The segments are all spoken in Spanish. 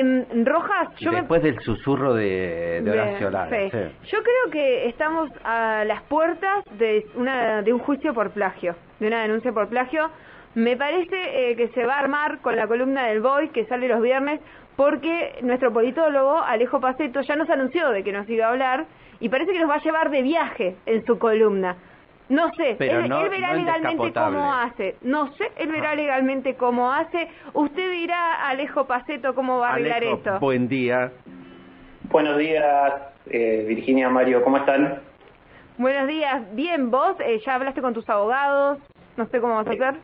En Rojas, yo Después del susurro de, de Horacio de- Lara, sí. sí. Yo creo que estamos a las puertas de una de un juicio por plagio, de una denuncia por plagio. Me parece eh, que se va a armar con la columna del Boy que sale los viernes porque nuestro politólogo Alejo Paceto ya nos anunció de que nos iba a hablar y parece que nos va a llevar de viaje en su columna. No sé, Pero él, no- él verá no legalmente cómo hace. No sé, él verá legalmente cómo hace. Usted dirá, Alejo Paceto, cómo va a arreglar Alejo, esto. buen día. Buenos días, eh, Virginia, Mario, ¿cómo están? Buenos días. Bien, vos eh, ya hablaste con tus abogados. No sé cómo vas a hacer.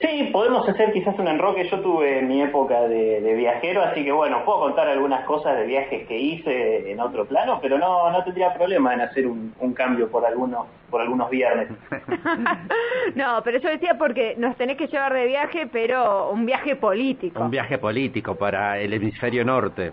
Sí, podemos hacer quizás un enroque. Yo tuve mi época de, de viajero, así que bueno, puedo contar algunas cosas de viajes que hice en otro plano, pero no, no tendría problema en hacer un, un cambio por algunos, por algunos viernes. no, pero yo decía porque nos tenés que llevar de viaje, pero un viaje político. Un viaje político para el hemisferio norte.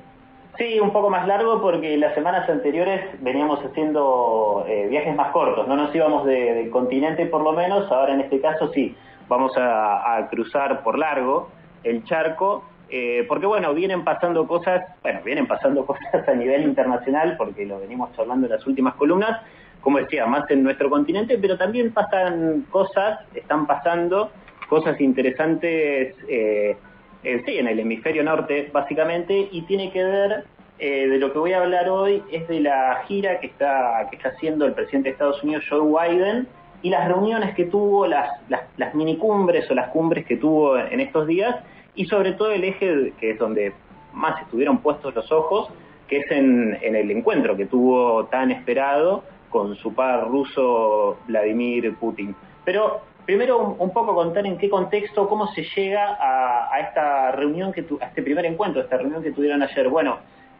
Sí, un poco más largo porque las semanas anteriores veníamos haciendo eh, viajes más cortos, no nos íbamos de- del continente por lo menos, ahora en este caso sí, vamos a, cruzar por largo el charco, eh, porque bueno, vienen pasando cosas, bueno, vienen pasando cosas a nivel internacional porque lo venimos hablando en las últimas columnas, como decía, más en nuestro continente, pero también pasan cosas, están pasando cosas interesantes. Eh, eh, sí, en el hemisferio norte, básicamente, y tiene que ver, eh, de lo que voy a hablar hoy, es de la gira que está, que está haciendo el presidente de Estados Unidos, Joe Biden, y las reuniones que tuvo, las, las, las minicumbres o las cumbres que tuvo en estos días, y sobre todo el eje que es donde más estuvieron puestos los ojos, que es en, en el encuentro que tuvo tan esperado con su par ruso Vladimir Putin. Pero primero un, poco contar en qué contexto, cómo se llega a, a esta reunión, que tu- a este primer encuentro, a esta reunión que tuvieron ayer. Bueno,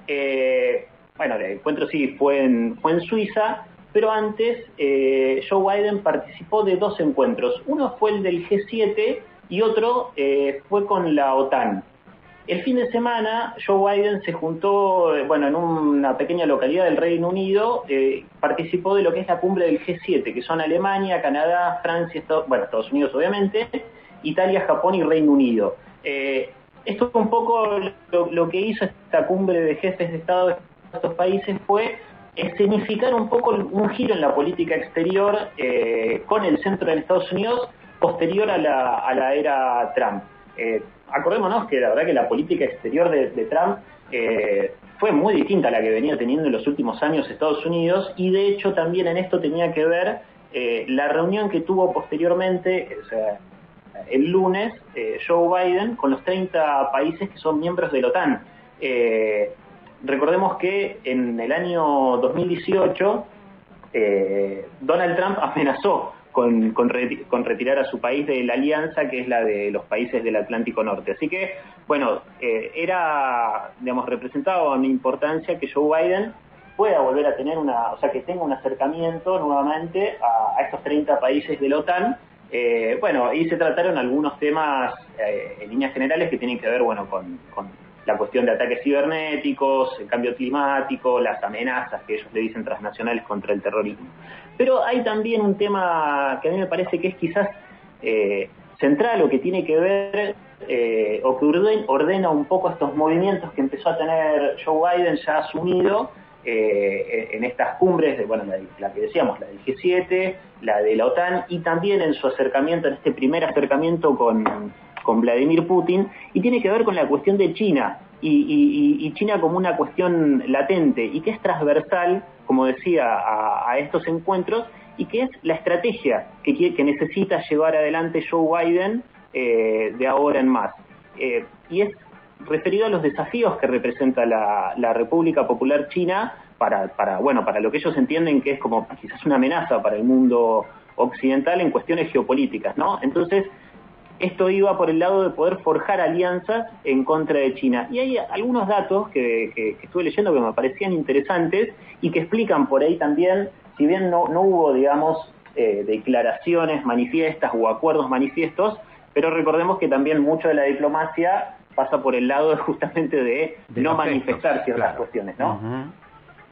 eh, bueno, el encuentro sí fue en, fue en Suiza, pero antes eh, Joe Biden participó de dos encuentros. Uno fue el del G7 y otro eh, fue con la OTAN. El fin de semana, Joe Biden se juntó, eh, bueno, en una pequeña localidad del Reino Unido, eh, participó de lo que es la cumbre del G7, que son Alemania, Canadá, Francia, Estados, bueno, Estados Unidos obviamente, Italia, Japón y Reino Unido. Eh, esto un poco lo, que hizo esta cumbre de jefes de Estado de estos países fue escenificar un poco un giro en la política exterior eh, con el centro en Estados Unidos posterior a la, a la era Trump. Eh, acordémonos que la verdad que la política exterior de, Trump eh, fue muy distinta a la que venía teniendo en los últimos años Estados Unidos y de hecho también en esto tenía que ver eh, la reunión que tuvo posteriormente, el lunes, eh, Joe Biden con los 30 países que son miembros de la OTAN. Recordemos que en el año 2018 eh, Donald Trump amenazó con, con, reti- con retirar a su país de la alianza que es la de los países del Atlántico Norte. Así que, bueno, eh, era, digamos, representaba una importancia que Joe Biden pueda volver a tener una, o sea, que tenga un acercamiento nuevamente a, a estos 30 países de la OTAN. Eh, bueno, y se trataron algunos temas eh, en líneas generales que tienen que ver, bueno, con, con la cuestión de ataques cibernéticos, el cambio climático, las amenazas que ellos le dicen transnacionales contra el terrorismo. Pero hay también un tema que a mí me parece que es quizás eh, central o que tiene que ver eh, o que orden- ordena un poco estos movimientos que empezó a tener Joe Biden ya asumido eh, en estas cumbres, de, bueno, la, la que decíamos, la del G7, la de la OTAN y también en su acercamiento, en este primer acercamiento con, con Vladimir Putin, y tiene que ver con la cuestión de China, y, China como una cuestión latente y que es transversal, como decía, a, estos encuentros, y que es la estrategia que, que necesita llevar adelante Joe Biden eh, de ahora en más. Eh, y es referido a los desafíos que representa la, la República Popular China para, para, bueno, para lo que ellos entienden que es como quizás una amenaza para el mundo occidental en cuestiones geopolíticas, ¿no? Entonces, esto iba por el lado de poder forjar alianzas en contra de China. Y hay algunos datos que, que- que estuve leyendo que me parecían interesantes y que explican por ahí también, si bien no, no hubo, digamos, eh, declaraciones manifiestas o acuerdos manifiestos, pero recordemos que también mucho de la diplomacia pasa por el lado justamente de, De no manifestar ciertas claro. cuestiones, ¿no?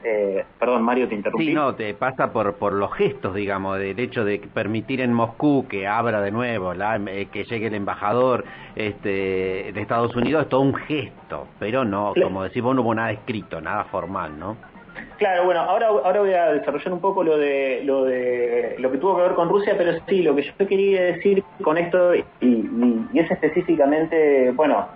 Eh, perdón, Mario, te interrumpí. Sí, no, te pasa por, por los gestos, digamos, del hecho de permitir en Moscú que abra de nuevo, la, eh, que llegue el embajador este, de Estados Unidos, es todo un gesto, pero no, como decimos, no hubo nada escrito, nada formal, ¿no? Claro, bueno, ahora, ahora voy a desarrollar un poco lo de, lo de lo que tuvo que ver con Rusia, pero sí, lo que yo quería decir con esto, y, y es específicamente, bueno,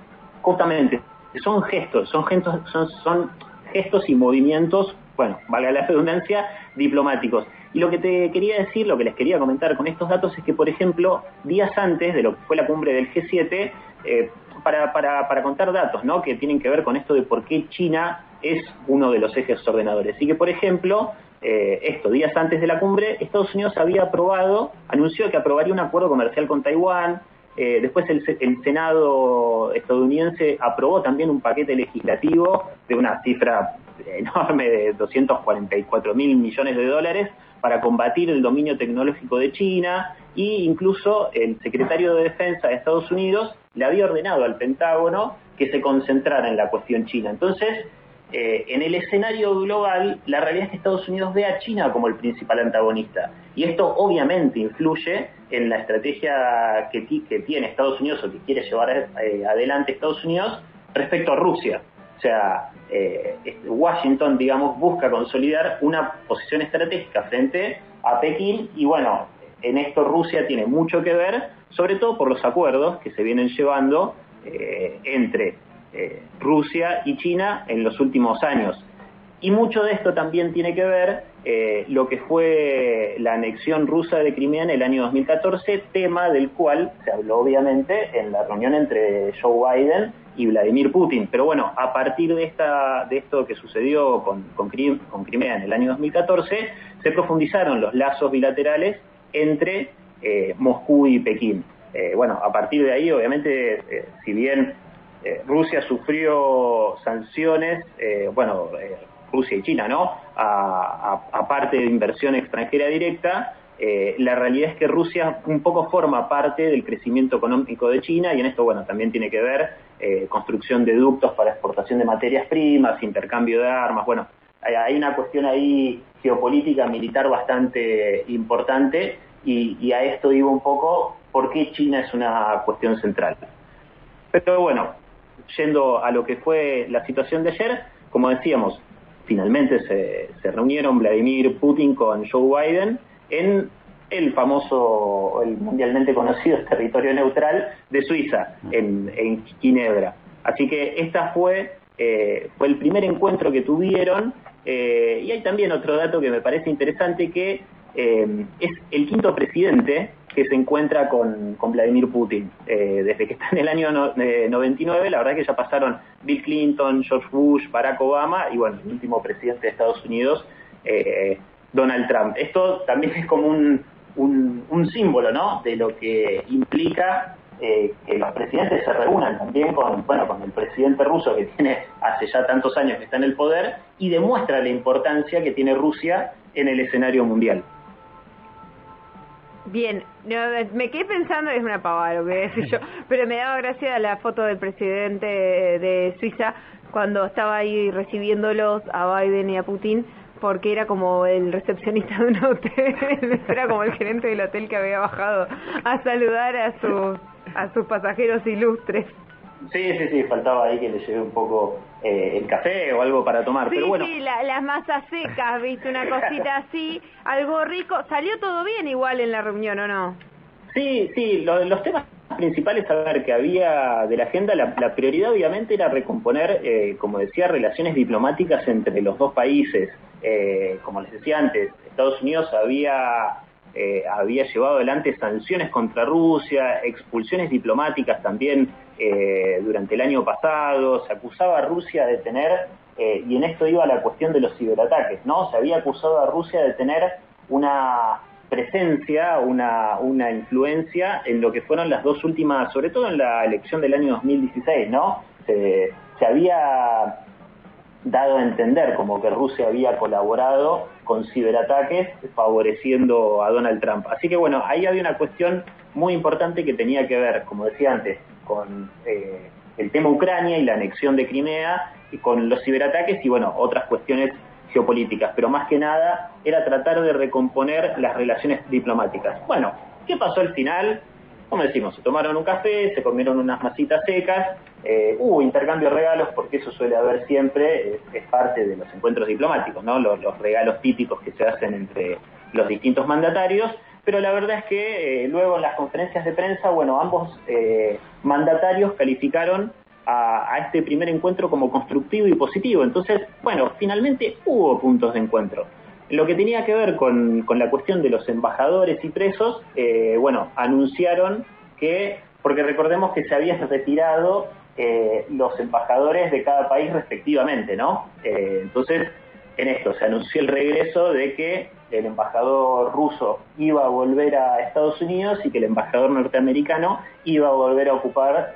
justamente, son gestos, son gestos, son, son gestos y movimientos, bueno, valga la redundancia, diplomáticos. Y lo que te quería decir, lo que les quería comentar con estos datos es que, por ejemplo, días antes de lo que fue la cumbre del G7, eh, para, para, para contar datos, ¿no? Que tienen que ver con esto de por qué China es uno de los ejes ordenadores. Y que, por ejemplo, eh, esto, días antes de la cumbre, Estados Unidos había aprobado, anunció que aprobaría un acuerdo comercial con Taiwán, eh, después el, Senado estadounidense aprobó también un paquete legislativo de una cifra enorme de 244 mil millones de dólares para combatir el dominio tecnológico de China e incluso el secretario de Defensa de Estados Unidos le había ordenado al Pentágono que se concentrara en la cuestión china. Entonces, eh, en el escenario global, la realidad es que Estados Unidos ve a China como el principal antagonista. Y esto obviamente influye en la estrategia que, tiene Estados Unidos o que quiere llevar eh, adelante Estados Unidos respecto a Rusia. O sea, eh, este, Washington, digamos, busca consolidar una posición estratégica frente a Pekín y bueno, en esto Rusia tiene mucho que ver, sobre todo por los acuerdos que se vienen llevando entre eh, Rusia y China en los últimos años. Y mucho de esto también tiene que ver eh, lo que fue la anexión rusa de Crimea en el año 2014, tema del cual se habló obviamente en la reunión entre Joe Biden y Vladimir Putin. Pero bueno, a partir de, esta, de esto que sucedió con, Crimea en el año 2014, se profundizaron los lazos bilaterales entre eh, Moscú y Pekín. bueno, a partir de ahí, obviamente, si bien eh, Rusia sufrió sanciones, eh, bueno, eh, Rusia y China, ¿no? Aparte de inversión extranjera directa, la realidad es que Rusia un poco forma parte del crecimiento económico de China y en esto, bueno, también tiene que ver construcción de ductos para exportación de materias primas, intercambio de armas, bueno, hay una cuestión ahí geopolítica, militar bastante importante y, y a esto digo un poco por qué China es una cuestión central. Pero bueno, yendo a lo que fue la situación de ayer, como decíamos, finalmente se, reunieron Vladimir Putin con Joe Biden en el famoso, el mundialmente conocido territorio neutral de Suiza, en, Ginebra. Así que esta fue, eh, fue el primer encuentro que tuvieron. Eh, y hay también otro dato que me parece interesante, que eh, es el quinto presidente que se encuentra con, Vladimir Putin. Eh, desde que está en el año 99, la verdad que ya pasaron Bill Clinton, George Bush, Barack Obama y bueno, el último presidente de Estados Unidos, eh, Donald Trump. Esto también es como un, un, símbolo, ¿no? De lo que implica eh, que los presidentes se reúnan también con, bueno, con el presidente ruso que tiene hace ya tantos años que está en el poder y demuestra la importancia que tiene Rusia en el escenario mundial. Bien, me quedé pensando, es una pavada lo que decir yo, pero me daba gracia la foto del presidente de Suiza cuando estaba ahí recibiéndolos a Biden y a Putin, porque era como el recepcionista de un hotel, era como el gerente del hotel que había bajado a saludar a sus, a sus pasajeros ilustres. Sí, sí, sí, faltaba ahí que le lleve un poco eh, el café o algo para tomar, pero bueno. Sí, las masas secas, viste, una cosita así, algo rico. ¿Salió todo bien igual en la reunión o no? Sí, sí, los temas principales, a ver, que había de la agenda, la, prioridad obviamente era recomponer, eh, como decía, relaciones diplomáticas entre los dos países. Eh, como les decía antes, Estados Unidos había eh, había llevado adelante sanciones contra Rusia, expulsiones diplomáticas también eh, durante el año pasado, se acusaba a Rusia de tener, eh, y en esto iba la cuestión de los ciberataques, ¿no? Se había acusado a Rusia de tener una presencia, una, una influencia en lo que fueron las dos últimas, sobre todo en la elección del año 2016, ¿no? Se, se había dado a entender como que Rusia había colaborado con ciberataques favoreciendo a Donald Trump. Así que bueno, ahí había una cuestión muy importante que tenía que ver, como decía antes, con eh, el tema Ucrania y la anexión de Crimea y con los ciberataques y bueno, otras cuestiones geopolíticas, pero más que nada era tratar de recomponer las relaciones diplomáticas. Bueno, ¿qué pasó al final? como decimos, se tomaron un café, se comieron unas masitas secas, eh, hubo intercambio de regalos, porque eso suele haber siempre, es, parte de los encuentros diplomáticos, ¿no? Los, regalos típicos que se hacen entre los distintos mandatarios, pero la verdad es que eh, luego en las conferencias de prensa, bueno, ambos eh, mandatarios calificaron a, este primer encuentro como constructivo y positivo. Entonces, bueno, finalmente hubo puntos de encuentro. Lo que tenía que ver con, la cuestión de los embajadores y presos, eh, bueno, anunciaron que, porque recordemos que se habían retirado eh, los embajadores de cada país respectivamente, ¿no? Eh, entonces, en esto se anunció el regreso de que el embajador ruso iba a volver a Estados Unidos y que el embajador norteamericano iba a volver a ocupar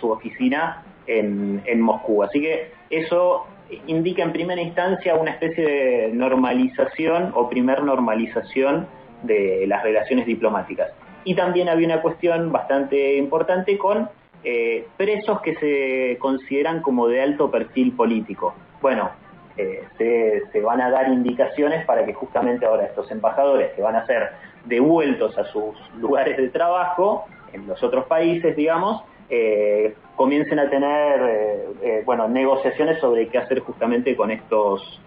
su oficina en, en Moscú. Así que eso indica en primera instancia una especie de normalización o primer normalización de las relaciones diplomáticas. Y también había una cuestión bastante importante con eh, presos que se consideran como de alto perfil político. Bueno, eh, se, van a dar indicaciones para que justamente ahora estos embajadores que van a ser devueltos a sus lugares de trabajo en los otros países, digamos, eh, comiencen a tener eh, eh, bueno negociaciones sobre qué hacer justamente con estos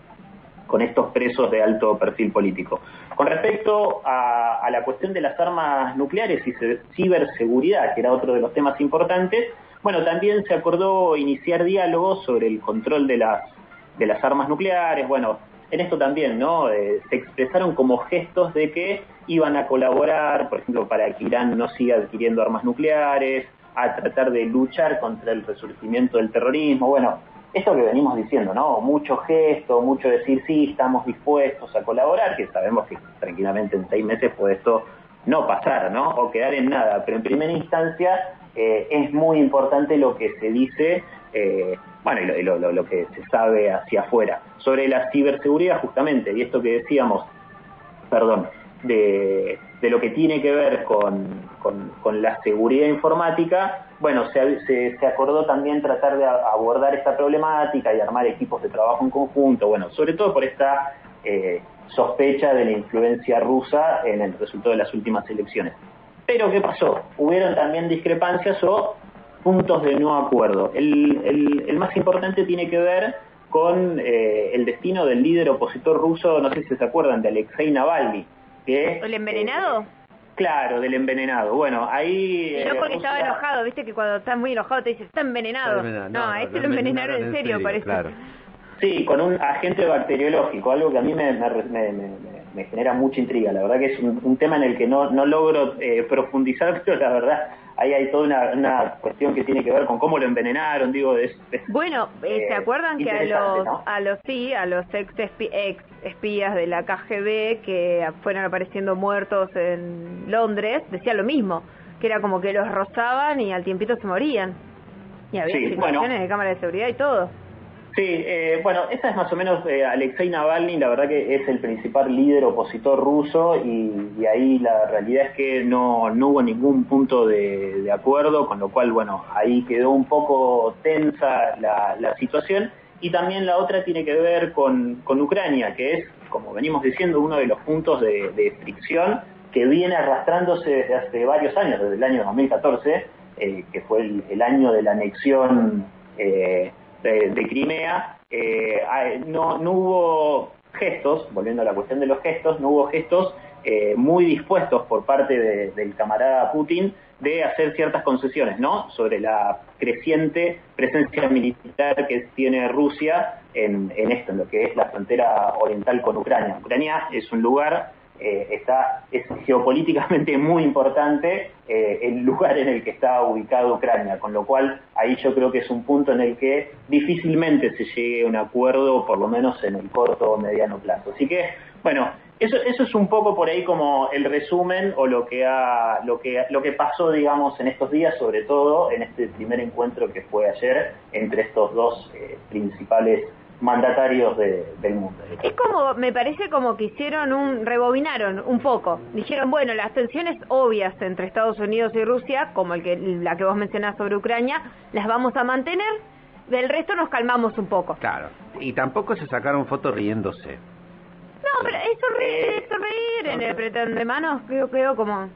con estos presos de alto perfil político. Con respecto a, la cuestión de las armas nucleares y ciberseguridad, que era otro de los temas importantes, bueno, también se acordó iniciar diálogos sobre el control de las, de las armas nucleares. Bueno, en esto también, ¿no? Eh, se expresaron como gestos de que iban a colaborar, por ejemplo, para que Irán no siga adquiriendo armas nucleares, a tratar de luchar contra el resurgimiento del terrorismo. Bueno, esto que venimos diciendo, ¿no? Mucho gesto, mucho decir sí, estamos dispuestos a colaborar, que sabemos que tranquilamente en seis meses puede esto no pasar, ¿no? O quedar en nada. Pero en primera instancia eh, es muy importante lo que se dice, eh, bueno, y lo, que se sabe hacia afuera. Sobre la ciberseguridad, justamente, y esto que decíamos, perdón, de, lo que tiene que ver con, la seguridad informática, bueno, se, se, acordó también tratar de abordar esta problemática y armar equipos de trabajo en conjunto, bueno, sobre todo por esta eh, sospecha de la influencia rusa en el resultado de las últimas elecciones. Pero ¿qué pasó? Hubieron también discrepancias o puntos de no acuerdo. El, el, más importante tiene que ver con eh, el destino del líder opositor ruso, no sé si se acuerdan, de Alexei Navalny ¿El envenenado? Eh, claro, del envenenado. Bueno, ahí... Y no porque eh, estaba enojado, viste que cuando estás muy enojado te dice, está envenenado. No, a este lo envenenaron en serio, parece. Sí, con un agente bacteriológico, algo que a mí me, me, genera mucha intriga. La verdad que es un, tema en el que no, no logro eh, profundizar, pero la verdad ahí hay toda una, cuestión que tiene que ver con cómo lo envenenaron, digo, es, bueno, eh, ¿se acuerdan que a los, a los sí, a los ex, ex espías de la KGB que fueron apareciendo muertos en Londres, decía lo mismo, que era como que los rozaban y al tiempito se morían. Y había situaciones de cámara de seguridad y todo. Sí, eh, bueno, esa es más o menos eh, Alexei Navalny, la verdad que es el principal líder opositor ruso y, ahí la realidad es que no, hubo ningún punto de, acuerdo, con lo cual, bueno, ahí quedó un poco tensa la, situación. Y también la otra tiene que ver con, con, Ucrania, que es, como venimos diciendo, uno de los puntos de, fricción que viene arrastrándose desde hace varios años, desde el año 2014, eh, que fue el, año de la anexión. Eh, de, Crimea, eh, no, no hubo gestos, volviendo a la cuestión de los gestos, no hubo gestos eh, muy dispuestos por parte del camarada Putin de hacer ciertas concesiones, ¿no? Sobre la creciente presencia militar que tiene Rusia en, en esto, en lo que es la frontera oriental con Ucrania. Ucrania es un lugar eh, está, es geopolíticamente muy importante eh, el lugar en el que está ubicado Ucrania, con lo cual ahí yo creo que es un punto en el que difícilmente se llegue a un acuerdo, por lo menos en el corto o mediano plazo. Así que, bueno, eso, eso es un poco por ahí como el resumen o lo que, ha, lo, que, lo que pasó, digamos, en estos días, sobre todo en este primer encuentro que fue ayer entre estos dos eh, principales mandatarios del mundo. Es como, me parece como que hicieron un, rebobinaron un poco. Dijeron, bueno, las tensiones obvias entre Estados Unidos y Rusia, como el que, la que vos mencionás sobre Ucrania, las vamos a mantener del resto nos calmamos un poco. Claro, y tampoco se sacaron fotos riéndose. No, pero es sonreír, es sonreír en el pretén de manos, creo, creo como...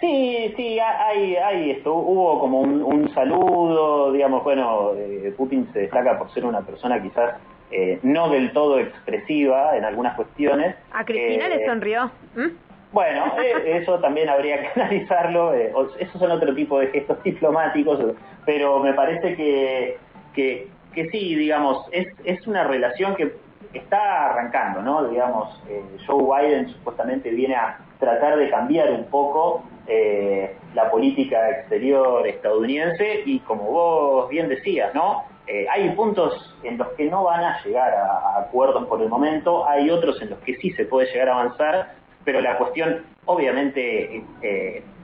Sí, sí, hay, hay esto. Hubo como un, un saludo, digamos, bueno, eh, Putin se destaca por ser una persona quizás eh, no del todo expresiva en algunas cuestiones. A Cristina le Eh, sonrió. ¿m? Bueno, eh, eso también habría que analizarlo. eh, esos son otro tipo de gestos diplomáticos, pero me parece que, que, que sí, digamos, es, es una relación que está arrancando, ¿no? Digamos, eh, Joe Biden supuestamente viene a tratar de cambiar un poco eh, la política exterior estadounidense y como vos bien decías, ¿no? Eh, hay puntos en los que no van a llegar a, a acuerdos por el momento, hay otros en los que sí se puede llegar a avanzar, pero la cuestión obviamente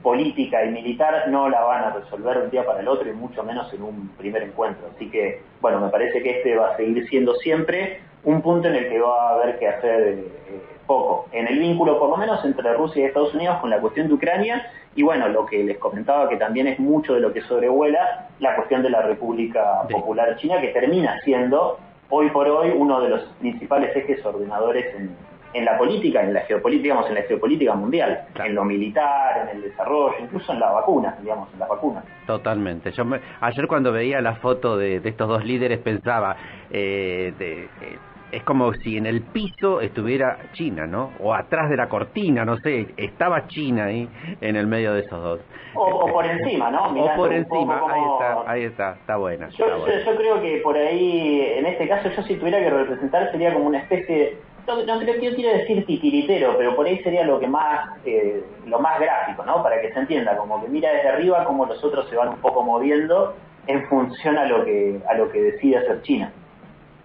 política y militar no la van a resolver un día para el otro y mucho menos en un primer encuentro. Así que, bueno, me parece que este va a seguir siendo siempre un punto en el que va a haber que hacer eh, poco, en el vínculo por lo menos entre Rusia y Estados Unidos con la cuestión de Ucrania y bueno, lo que les comentaba que también es mucho de lo que sobrevuela la cuestión de la República. Popular China que termina siendo hoy por hoy uno de los principales ejes ordenadores en, en la política, en la geopolítica, digamos, en la geopolítica mundial, Claro. en lo militar, en el desarrollo, incluso en la vacuna, digamos, en las vacunas. Totalmente. Yo me- ayer cuando veía la foto de, de estos dos líderes pensaba, eh, de- eh, es como si en el piso estuviera China, ¿no? O atrás de la cortina, no sé, estaba China ahí en el medio de esos dos. O, o por encima, ¿no? O Mirando por un poco encima, cómo- ahí está, ahí está, está buena. Yo, está yo, buena. yo creo que por ahí, en este caso, yo si tuviera que representar sería como una especie, no, no creo que yo quiero decir titiritero, pero por ahí sería lo que más, eh, lo más gráfico, ¿no? Para que se entienda, como que mira desde arriba cómo los otros se van un poco moviendo en función a lo que, a lo que decide hacer China.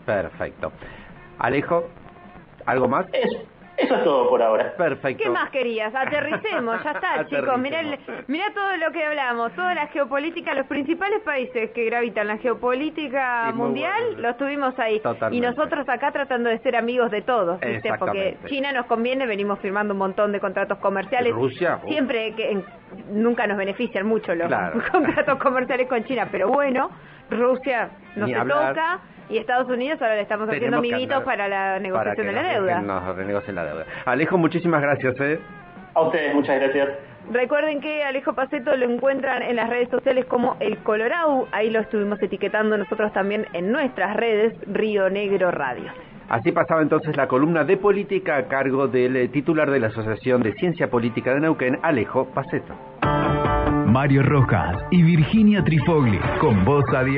Perfecto. Alejo, ¿algo más? Eso, eso es todo por ahora. Perfecto. ¿Qué más querías? Aterricemos, ya está, chicos. Mirá, el- mirá todo lo que hablamos, toda la geopolítica, los principales países que gravitan la geopolítica Sí, mundial, bueno. los tuvimos ahí. Totalmente. Y nosotros acá tratando de ser amigos de todos, ¿viste? Porque. China nos conviene, venimos firmando un montón de contratos comerciales. Rusia, uf. Siempre que en- nunca nos benefician mucho los Claro. contratos comerciales con China, pero bueno, Rusia no Ni se hablar. toca y Estados Unidos ahora le estamos haciendo mimitos para la negociación para que de la deuda. Nos renegocien la deuda. Alejo, muchísimas gracias, ¿eh? A ustedes, muchas gracias. Recuerden que Alejo Paceto lo encuentran en las redes sociales como El Colorado. Ahí lo estuvimos etiquetando nosotros también en nuestras redes Río Negro Radio. Así pasaba entonces la columna de política a cargo del eh, titular de la Asociación de Ciencia Política de Neuquén, Alejo Paceto. Mario Rojas y Virginia Trifogli con voz a diario.